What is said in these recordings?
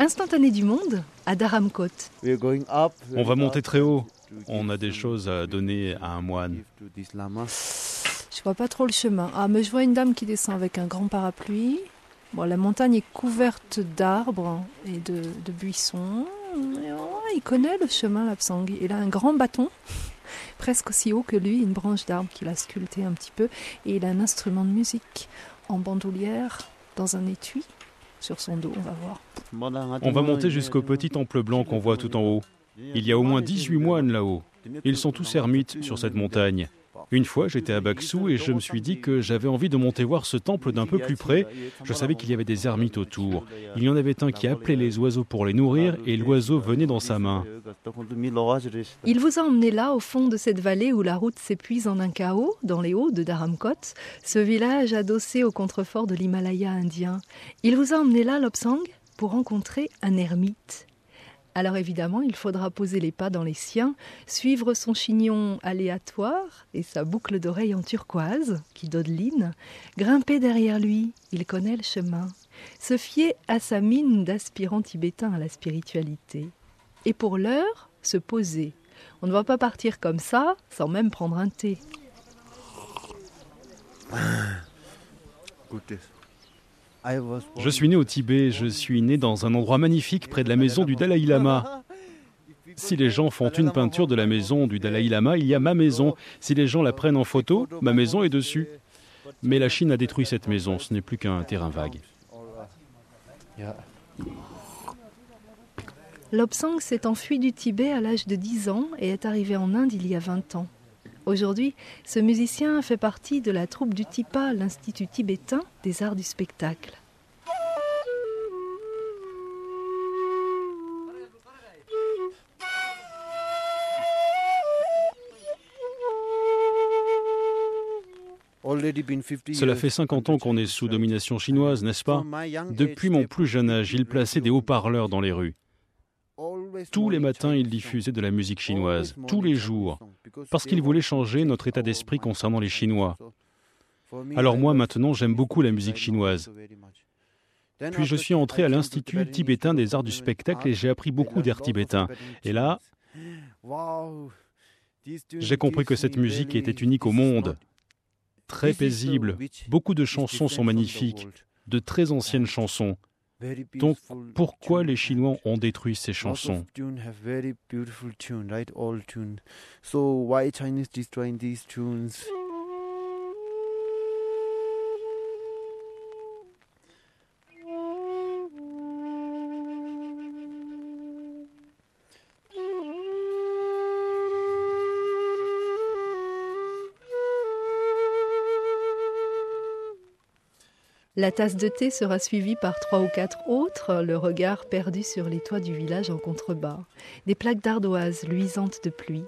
Instantané du monde à Dharamkot. On va monter très haut. On a des choses à donner à un moine. Je vois pas trop le chemin. Ah, mais je vois une dame qui descend avec un grand parapluie. Bon, la montagne est couverte d'arbres et de, buissons. Oh, il connaît le chemin, Lapsang. Il a un grand bâton, presque aussi haut que lui, une branche d'arbre qu'il a sculpté un petit peu. Et il a un instrument de musique en bandoulière dans un étui sur son dos, on va voir. On va monter jusqu'au petit temple blanc qu'on voit tout en haut. Il y a au moins 18 moines là-haut. Ils sont tous ermites sur cette montagne. Une fois, j'étais à Baksou et je me suis dit que j'avais envie de monter voir ce temple d'un peu plus près. Je savais qu'il y avait des ermites autour. Il y en avait un qui appelait les oiseaux pour les nourrir et l'oiseau venait dans sa main. Il vous a emmené là, au fond de cette vallée où la route s'épuise en un chaos, dans les hauts de Dharamkot, ce village adossé au contrefort de l'Himalaya indien. Il vous a emmené là, Lobsang, pour rencontrer un ermite. Alors évidemment, il faudra poser les pas dans les siens, suivre son chignon aléatoire et sa boucle d'oreille en turquoise, qui dodeline, grimper derrière lui, il connaît le chemin, se fier à sa mine d'aspirant tibétain à la spiritualité. Et pour l'heure, se poser. On ne va pas partir comme ça, sans même prendre un thé. Je suis né au Tibet, je suis né dans un endroit magnifique près de la maison du Dalai Lama. Si les gens font une peinture de la maison du Dalai Lama, il y a ma maison. Si les gens la prennent en photo, ma maison est dessus. Mais la Chine a détruit cette maison, ce n'est plus qu'un terrain vague. Lobsang s'est enfui du Tibet à l'âge de 10 ans et est arrivé en Inde il y a 20 ans. Aujourd'hui, ce musicien fait partie de la troupe du TIPA, l'Institut tibétain des arts du spectacle. Cela fait 50 ans qu'on est sous domination chinoise, n'est-ce pas? Depuis mon plus jeune âge, il plaçait des haut-parleurs dans les rues. Tous les matins, il diffusait de la musique chinoise, tous les jours, parce qu'il voulait changer notre état d'esprit concernant les Chinois. Alors moi, maintenant, j'aime beaucoup la musique chinoise. Puis je suis entré à l'Institut tibétain des arts du spectacle et j'ai appris beaucoup d'air tibétain. Et là, j'ai compris que cette musique était unique au monde, très paisible. Beaucoup de chansons sont magnifiques, de très anciennes chansons. Donc, pourquoi les Chinois ont détruit ces chansons La tasse de thé sera suivie par trois ou quatre autres, le regard perdu sur les toits du village en contrebas, des plaques d'ardoise luisantes de pluie.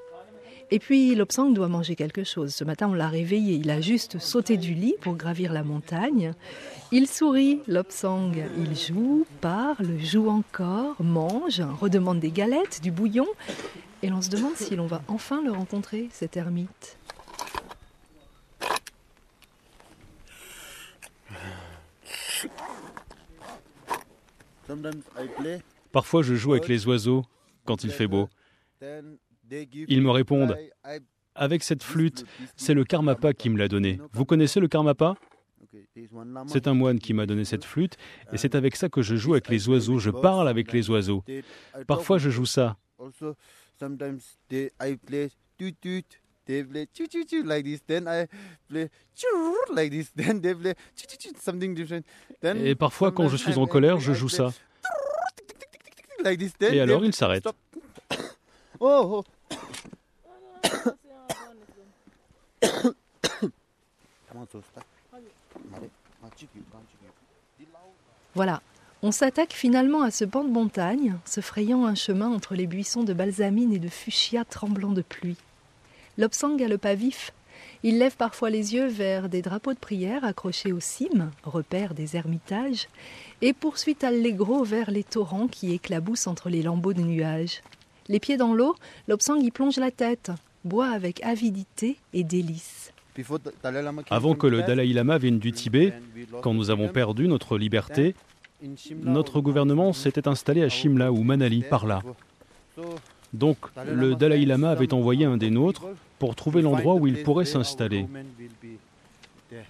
Et puis Lobsang doit manger quelque chose. Ce matin, on l'a réveillé. Il a juste sauté du lit pour gravir la montagne. Il sourit, Lobsang. Il joue, parle, joue encore, mange, redemande des galettes, du bouillon. Et l'on se demande si l'on va enfin le rencontrer, cet ermite. Parfois, je joue avec les oiseaux quand il fait beau. Ils me répondent Avec cette flûte, c'est le karmapa qui me l'a donné. Vous connaissez le karmapa C'est un moine qui m'a donné cette flûte et c'est avec ça que je joue avec les oiseaux. Je parle avec les oiseaux. Parfois, je joue ça. Et parfois, quand je suis en colère, je joue ça. Et alors, il s'arrête. Oh, oh. Voilà, on s'attaque finalement à ce banc de montagne, se frayant un chemin entre les buissons de balsamine et de fuchsia tremblants de pluie. Lobsang a le pas vif. Il lève parfois les yeux vers des drapeaux de prière accrochés aux cimes, repères des ermitages, et poursuit allegro vers les torrents qui éclaboussent entre les lambeaux de nuages. Les pieds dans l'eau, Lobsang y plonge la tête, boit avec avidité et délice. Avant que le Dalai Lama vienne du Tibet, quand nous avons perdu notre liberté, notre gouvernement s'était installé à Shimla ou Manali, par là. Donc le Dalai Lama avait envoyé un des nôtres pour trouver l'endroit où il pourrait s'installer.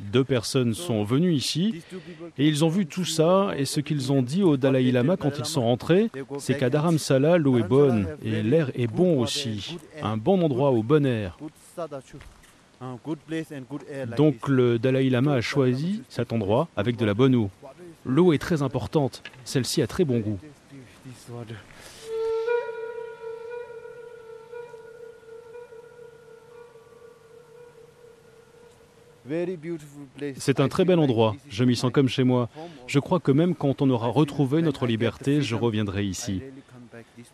Deux personnes sont venues ici et ils ont vu tout ça et ce qu'ils ont dit au Dalai Lama quand ils sont rentrés, c'est qu'à Dharamsala, l'eau est bonne et l'air est bon aussi. Un bon endroit au bon air. Donc le Dalai Lama a choisi cet endroit avec de la bonne eau. L'eau est très importante, celle-ci a très bon goût. C'est un très bel endroit, je m'y sens comme chez moi. Je crois que même quand on aura retrouvé notre liberté, je reviendrai ici.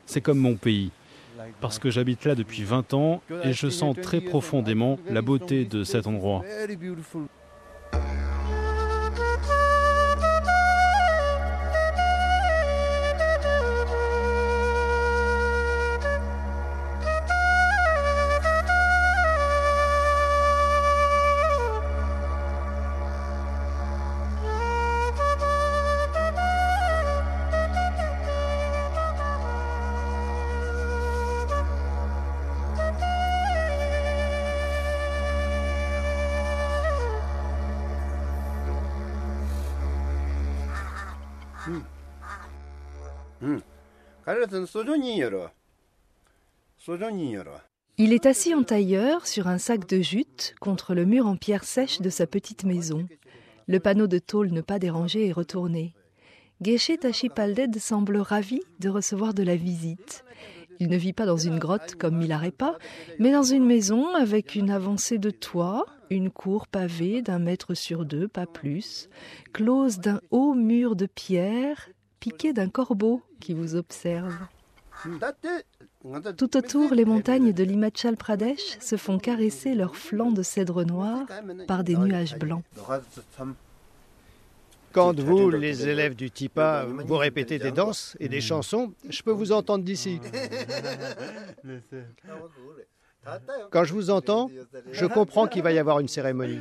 C'est comme mon pays, parce que j'habite là depuis 20 ans et je sens très profondément la beauté de cet endroit. Il est assis en tailleur sur un sac de jute contre le mur en pierre sèche de sa petite maison. Le panneau de tôle ne pas dérangé est retourné. Geshe Tachipalded semble ravi de recevoir de la visite. Il ne vit pas dans une grotte comme Milarepa, mais dans une maison avec une avancée de toit, une cour pavée d'un mètre sur deux, pas plus, close d'un haut mur de pierre piqué d'un corbeau qui vous observe. Tout autour, les montagnes de l'Himachal Pradesh se font caresser leurs flancs de cèdre noir par des nuages blancs. Quand vous, les élèves du TIPA, vous répétez des danses et des chansons, je peux vous entendre d'ici. Quand je vous entends, je comprends qu'il va y avoir une cérémonie.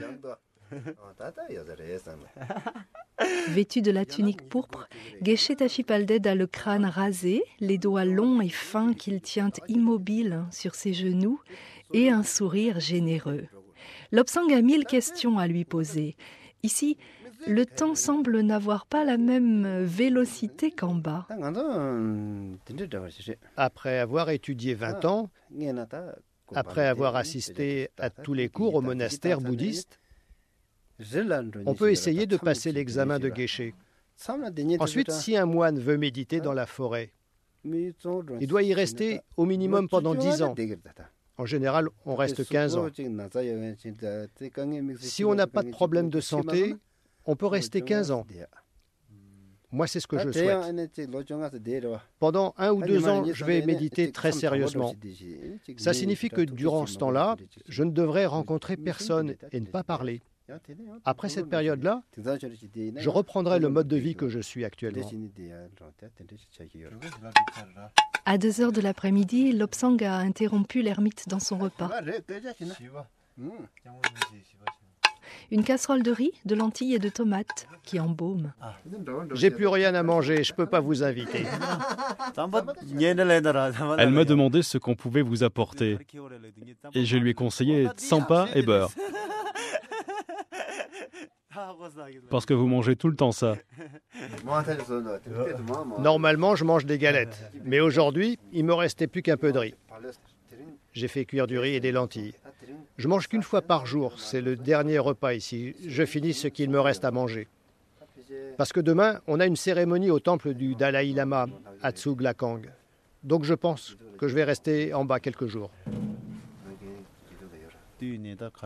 Vêtu de la tunique pourpre, Geshe Tachipalded a le crâne rasé, les doigts longs et fins qu'il tient immobiles sur ses genoux et un sourire généreux. Lobsang a mille questions à lui poser. Ici, le temps semble n'avoir pas la même vélocité qu'en bas. Après avoir étudié 20 ans, après avoir assisté à tous les cours au monastère bouddhiste, on peut essayer de passer l'examen de Geshe. Ensuite, si un moine veut méditer dans la forêt, il doit y rester au minimum pendant 10 ans. En général, on reste 15 ans. Si on n'a pas de problème de santé, on peut rester 15 ans. Moi, c'est ce que je souhaite. Pendant un ou deux ans, je vais méditer très sérieusement. Ça signifie que durant ce temps-là, je ne devrais rencontrer personne et ne pas parler. Après cette période-là, je reprendrai le mode de vie que je suis actuellement. À deux heures de l'après-midi, Lobsang a interrompu l'ermite dans son repas. Une casserole de riz, de lentilles et de tomates qui embaume. J'ai plus rien à manger, je peux pas vous inviter. Elle m'a demandé ce qu'on pouvait vous apporter. Et je lui ai conseillé sampa et beurre. Parce que vous mangez tout le temps ça. Normalement, je mange des galettes. Mais aujourd'hui, il me restait plus qu'un peu de riz. J'ai fait cuire du riz et des lentilles. Je mange qu'une fois par jour. C'est le dernier repas ici. Je finis ce qu'il me reste à manger. Parce que demain, on a une cérémonie au temple du Dalai Lama à Tsuglakang. Donc je pense que je vais rester en bas quelques jours.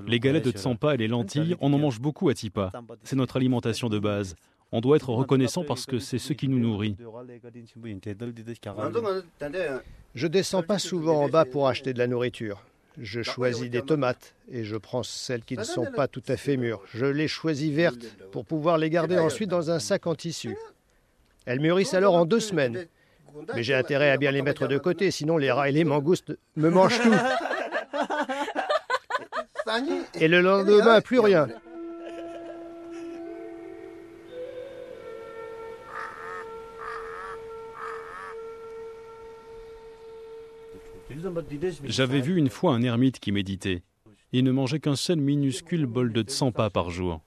Les galettes de tsampa et les lentilles, on en mange beaucoup à Tipa. C'est notre alimentation de base. On doit être reconnaissant parce que c'est ce qui nous nourrit. Je descends pas souvent en bas pour acheter de la nourriture. Je choisis des tomates et je prends celles qui ne sont pas tout à fait mûres. Je les choisis vertes pour pouvoir les garder ensuite dans un sac en tissu. Elles mûrissent alors en deux semaines. Mais j'ai intérêt à bien les mettre de côté, sinon les rats et les mangoustes me mangent tout. Et le lendemain, plus rien. J'avais vu une fois un ermite qui méditait. Il ne mangeait qu'un seul minuscule bol de tsampa par jour.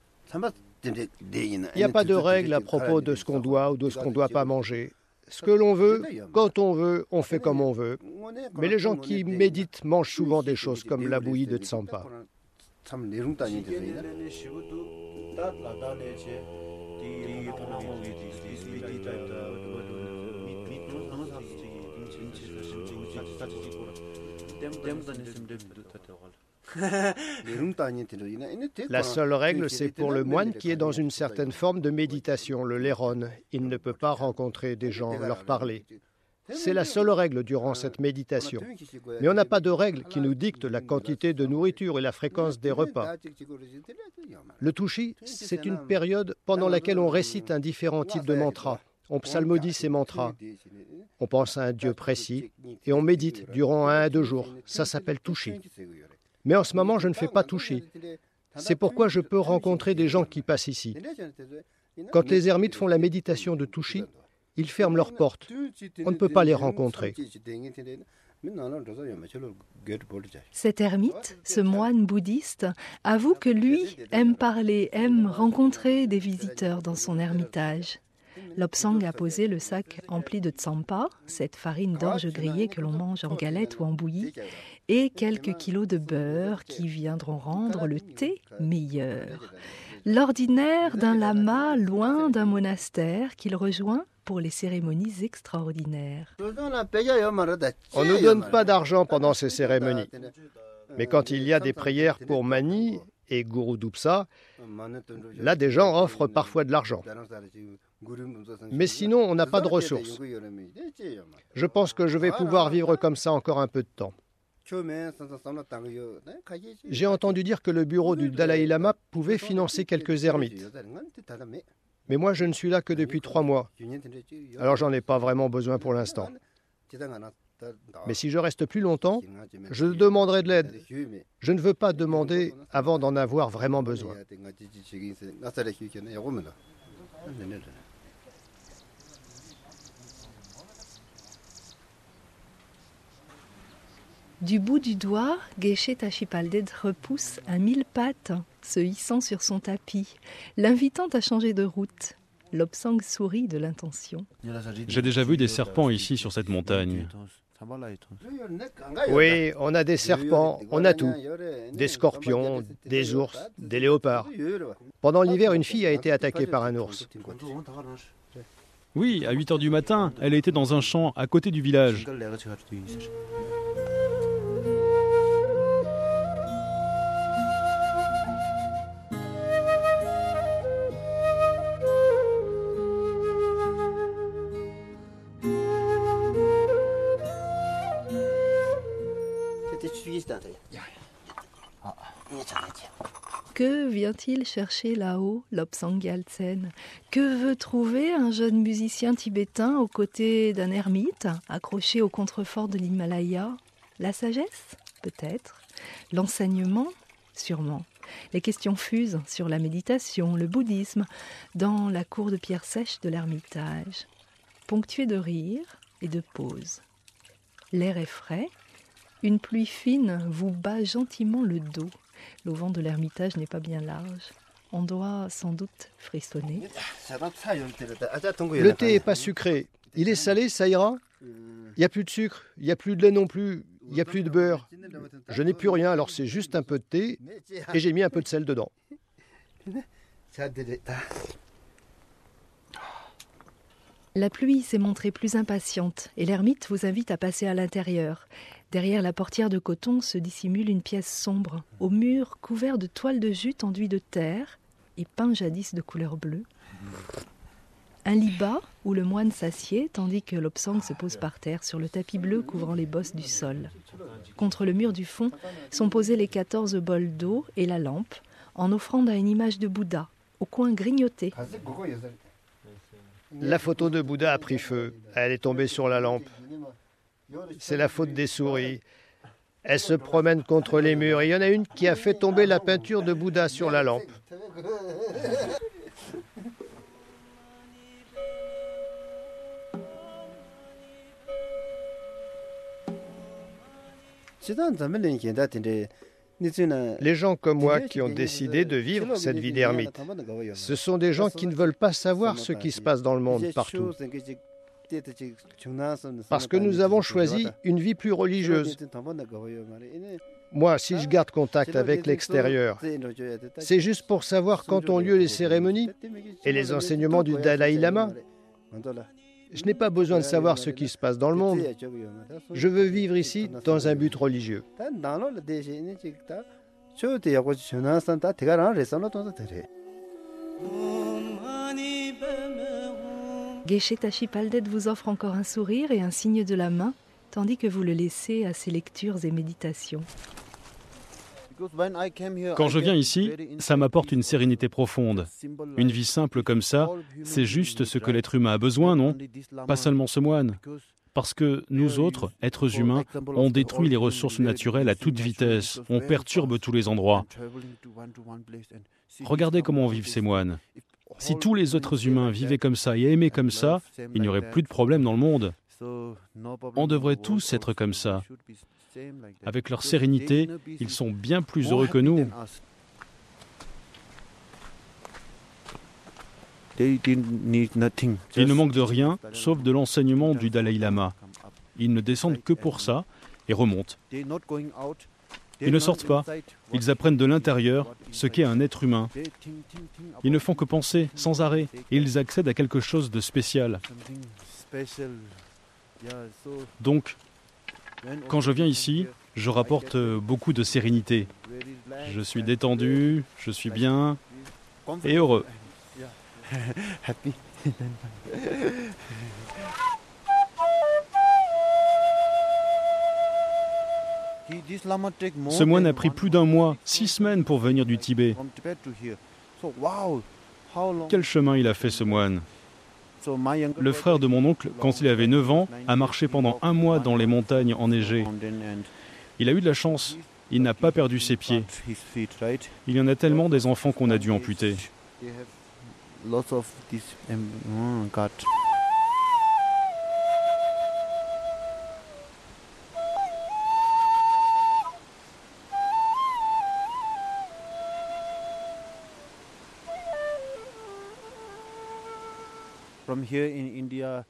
Il n'y a pas de règle à propos de ce qu'on doit ou de ce qu'on ne doit pas manger. Ce que l'on veut, quand on veut, on fait comme on veut. Mais les gens qui méditent mangent souvent des choses comme la bouillie de tsampa. La seule règle, c'est pour le moine qui est dans une certaine forme de méditation, le léron. Il ne peut pas rencontrer des gens, leur parler. C'est la seule règle durant cette méditation. Mais on n'a pas de règle qui nous dicte la quantité de nourriture et la fréquence des repas. Le touchi, c'est une période pendant laquelle on récite un différent type de mantra. On psalmodie ces mantras. On pense à un Dieu précis et on médite durant un à deux jours. Ça s'appelle touchi. Mais en ce moment, je ne fais pas toucher. C'est pourquoi je peux rencontrer des gens qui passent ici. Quand les ermites font la méditation de toucher, ils ferment leurs portes. On ne peut pas les rencontrer. Cet ermite, ce moine bouddhiste, avoue que lui aime parler, aime rencontrer des visiteurs dans son ermitage. Lobsang a posé le sac empli de tsampa, cette farine d'orge grillée que l'on mange en galette ou en bouillie, et quelques kilos de beurre qui viendront rendre le thé meilleur. L'ordinaire d'un lama loin d'un monastère qu'il rejoint pour les cérémonies extraordinaires. On ne donne pas d'argent pendant ces cérémonies. Mais quand il y a des prières pour Mani et Guru Dupsa, là des gens offrent parfois de l'argent. Mais sinon, on n'a pas de ressources. Je pense que je vais pouvoir vivre comme ça encore un peu de temps. J'ai entendu dire que le bureau du Dalai Lama pouvait financer quelques ermites. Mais moi, je ne suis là que depuis trois mois. Alors, j'en ai pas vraiment besoin pour l'instant. Mais si je reste plus longtemps, je demanderai de l'aide. Je ne veux pas demander avant d'en avoir vraiment besoin. Du bout du doigt, Geshe Tachipalded repousse un mille pattes, se hissant sur son tapis, l'invitant à changer de route. Lobsang sourit de l'intention. J'ai déjà vu des serpents ici sur cette montagne. Oui, on a des serpents, on a tout. Des scorpions, des ours, des léopards. Pendant l'hiver, une fille a été attaquée par un ours. Oui, à 8 heures du matin, elle était dans un champ à côté du village. Vient-il chercher là-haut, Lobsang Yaltsen Que veut trouver un jeune musicien tibétain aux côtés d'un ermite, accroché au contrefort de l'Himalaya? La sagesse Peut-être? L'enseignement Sûrement. Les questions fusent sur la méditation, le bouddhisme, dans la cour de pierre sèche de l'ermitage, ponctuée de rires et de pauses. L'air est frais, une pluie fine vous bat gentiment le dos. L'auvent de l'ermitage n'est pas bien large. On doit sans doute frissonner. Le thé n'est pas sucré. Il est salé, ça ira Il n'y a plus de sucre, il n'y a plus de lait non plus, il n'y a plus de beurre. Je n'ai plus rien, alors c'est juste un peu de thé et j'ai mis un peu de sel dedans. La pluie s'est montrée plus impatiente et l'ermite vous invite à passer à l'intérieur. Derrière la portière de coton se dissimule une pièce sombre, au mur couvert de toiles de jute enduit de terre et peint jadis de couleur bleue. Un lit bas où le moine s'assied tandis que l'obsang se pose par terre sur le tapis bleu couvrant les bosses du sol. Contre le mur du fond sont posés les quatorze bols d'eau et la lampe, en offrande à une image de Bouddha, au coin grignoté. La photo de Bouddha a pris feu. Elle est tombée sur la lampe. C'est la faute des souris. Elles se promènent contre les murs. Et il y en a une qui a fait tomber la peinture de Bouddha sur la lampe. Les gens comme moi qui ont décidé de vivre cette vie d'ermite, ce sont des gens qui ne veulent pas savoir ce qui se passe dans le monde partout. Parce que nous avons choisi une vie plus religieuse. Moi, si je garde contact avec l'extérieur, c'est juste pour savoir quand ont lieu les cérémonies et les enseignements du Dalai Lama. Je n'ai pas besoin de savoir ce qui se passe dans le monde. Je veux vivre ici dans un but religieux. Geshe Tachipaldet vous offre encore un sourire et un signe de la main, tandis que vous le laissez à ses lectures et méditations. Quand je viens ici, ça m'apporte une sérénité profonde. Une vie simple comme ça, c'est juste ce que l'être humain a besoin, non? Pas seulement ce moine. Parce que nous autres, êtres humains, on détruit les ressources naturelles à toute vitesse, on perturbe tous les endroits. Regardez comment vivent ces moines. Si tous les autres humains vivaient comme ça et aimaient comme ça, il n'y aurait plus de problème dans le monde. On devrait tous être comme ça. Avec leur sérénité, ils sont bien plus heureux que nous. Ils ne manquent de rien, sauf de l'enseignement du Dalai Lama. Ils ne descendent que pour ça et remontent. Ils ne sortent pas. Ils apprennent de l'intérieur ce qu'est un être humain. Ils ne font que penser sans arrêt ils accèdent à quelque chose de spécial. Donc, quand je viens ici, je rapporte beaucoup de sérénité. Je suis détendu, je suis bien et heureux. Ce moine a pris plus d'un mois, six semaines pour venir du Tibet. Quel chemin il a fait ce moine? Le frère de mon oncle, quand il avait 9 ans, a marché pendant un mois dans les montagnes enneigées. Il a eu de la chance, il n'a pas perdu ses pieds. Il y en a tellement des enfants qu'on a dû amputer.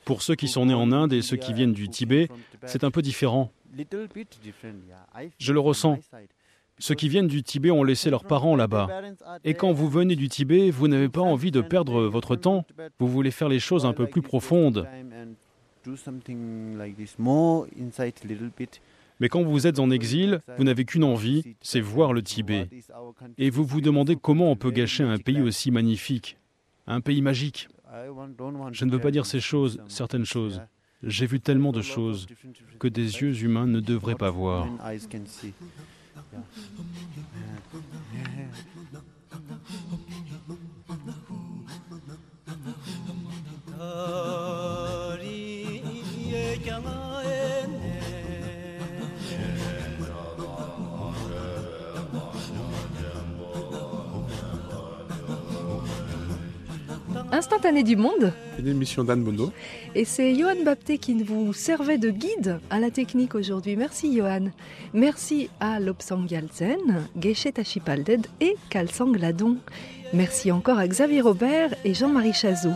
Pour ceux qui sont nés en Inde et ceux qui viennent du Tibet, c'est un peu différent. Je le ressens. Ceux qui viennent du Tibet ont laissé leurs parents là-bas. Et quand vous venez du Tibet, vous n'avez pas envie de perdre votre temps. Vous voulez faire les choses un peu plus profondes. Mais quand vous êtes en exil, vous n'avez qu'une envie, c'est voir le Tibet. Et vous vous demandez comment on peut gâcher un pays aussi magnifique, un pays magique. Je ne veux pas dire ces choses, certaines choses. J'ai vu tellement de choses que des yeux humains ne devraient pas voir. Instantané du monde. Une émission d'Anne Bondo. Et c'est Johan Bapté qui vous servait de guide à la technique aujourd'hui. Merci Johan. Merci à Lobsang Yalzen, Geshe Tachipalded et Kalsang Ladon. Merci encore à Xavier Robert et Jean-Marie Chazot.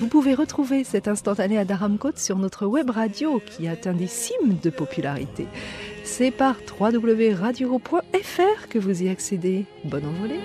Vous pouvez retrouver cet instantané à Dharamkot sur notre web radio qui atteint des cimes de popularité. C'est par www.radio.fr que vous y accédez. Bonne envolée